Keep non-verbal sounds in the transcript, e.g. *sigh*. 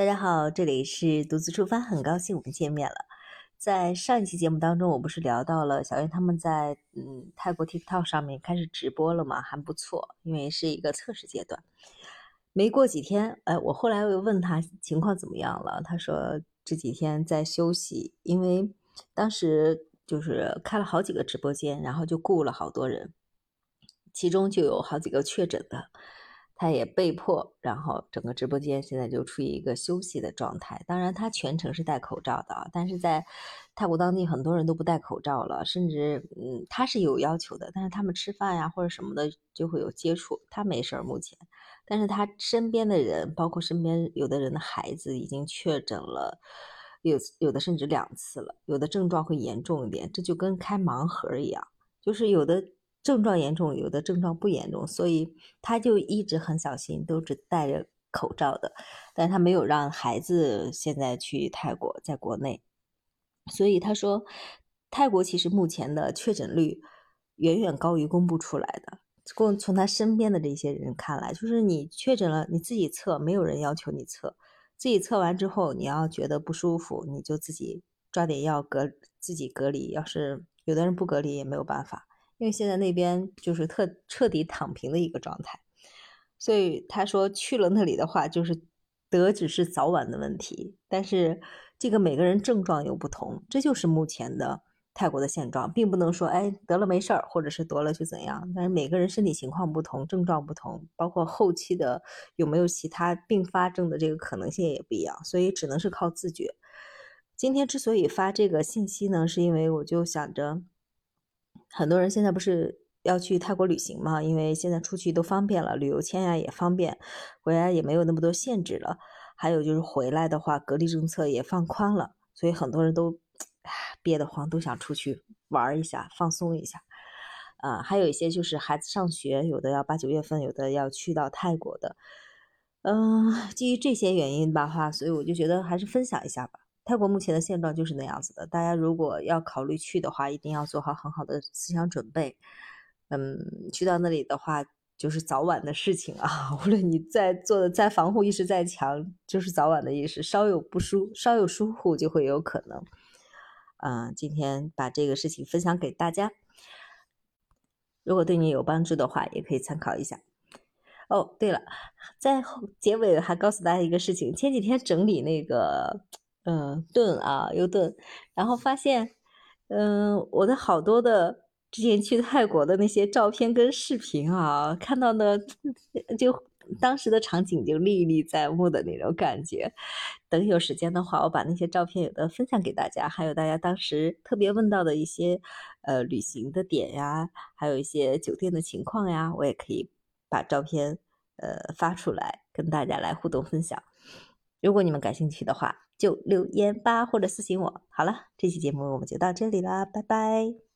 大家好，这里是独自出发，很高兴我们见面了。在上一期节目当中，我不是聊到了小燕他们在嗯泰国 TikTok 上面开始直播了嘛，还不错，因为是一个测试阶段。没过几天，哎，我后来又问他情况怎么样了，他说这几天在休息，因为当时就是开了好几个直播间，然后就雇了好多人，其中就有好几个确诊的。他也被迫，然后整个直播间现在就处于一个休息的状态。当然，他全程是戴口罩的啊，但是在泰国当地很多人都不戴口罩了，甚至嗯，他是有要求的，但是他们吃饭呀或者什么的就会有接触。他没事儿目前，但是他身边的人，包括身边有的人的孩子已经确诊了，有有的甚至两次了，有的症状会严重一点，这就跟开盲盒一样，就是有的。症状严重，有的症状不严重，所以他就一直很小心，都只戴着口罩的。但他没有让孩子现在去泰国，在国内。所以他说，泰国其实目前的确诊率远远高于公布出来的。从从他身边的这些人看来，就是你确诊了，你自己测，没有人要求你测。自己测完之后，你要觉得不舒服，你就自己抓点药隔自己隔离。要是有的人不隔离，也没有办法。因为现在那边就是特彻底躺平的一个状态，所以他说去了那里的话，就是得只是早晚的问题。但是这个每个人症状又不同，这就是目前的泰国的现状，并不能说哎得了没事儿，或者是得了就怎样。但是每个人身体情况不同，症状不同，包括后期的有没有其他并发症的这个可能性也不一样，所以只能是靠自觉。今天之所以发这个信息呢，是因为我就想着。很多人现在不是要去泰国旅行嘛？因为现在出去都方便了，旅游签呀也方便，回来也没有那么多限制了。还有就是回来的话，隔离政策也放宽了，所以很多人都憋得慌，都想出去玩一下，放松一下。啊，还有一些就是孩子上学，有的要八九月份，有的要去到泰国的。嗯，基于这些原因吧，哈，所以我就觉得还是分享一下吧。泰国目前的现状就是那样子的，大家如果要考虑去的话，一定要做好很好的思想准备。嗯，去到那里的话，就是早晚的事情啊。*laughs* 无论你在做的再防护意识再强，就是早晚的意识，稍有不舒，稍有疏忽就会有可能。嗯，今天把这个事情分享给大家，如果对你有帮助的话，也可以参考一下。哦，对了，在结尾还告诉大家一个事情，前几天整理那个。嗯，炖啊，又炖，然后发现，嗯，我的好多的之前去泰国的那些照片跟视频啊，看到的 *laughs* 就当时的场景就历历在目的那种感觉。等有时间的话，我把那些照片有的分享给大家，还有大家当时特别问到的一些呃旅行的点呀，还有一些酒店的情况呀，我也可以把照片呃发出来跟大家来互动分享。如果你们感兴趣的话。就留言吧，或者私信我。好了，这期节目我们就到这里啦，拜拜。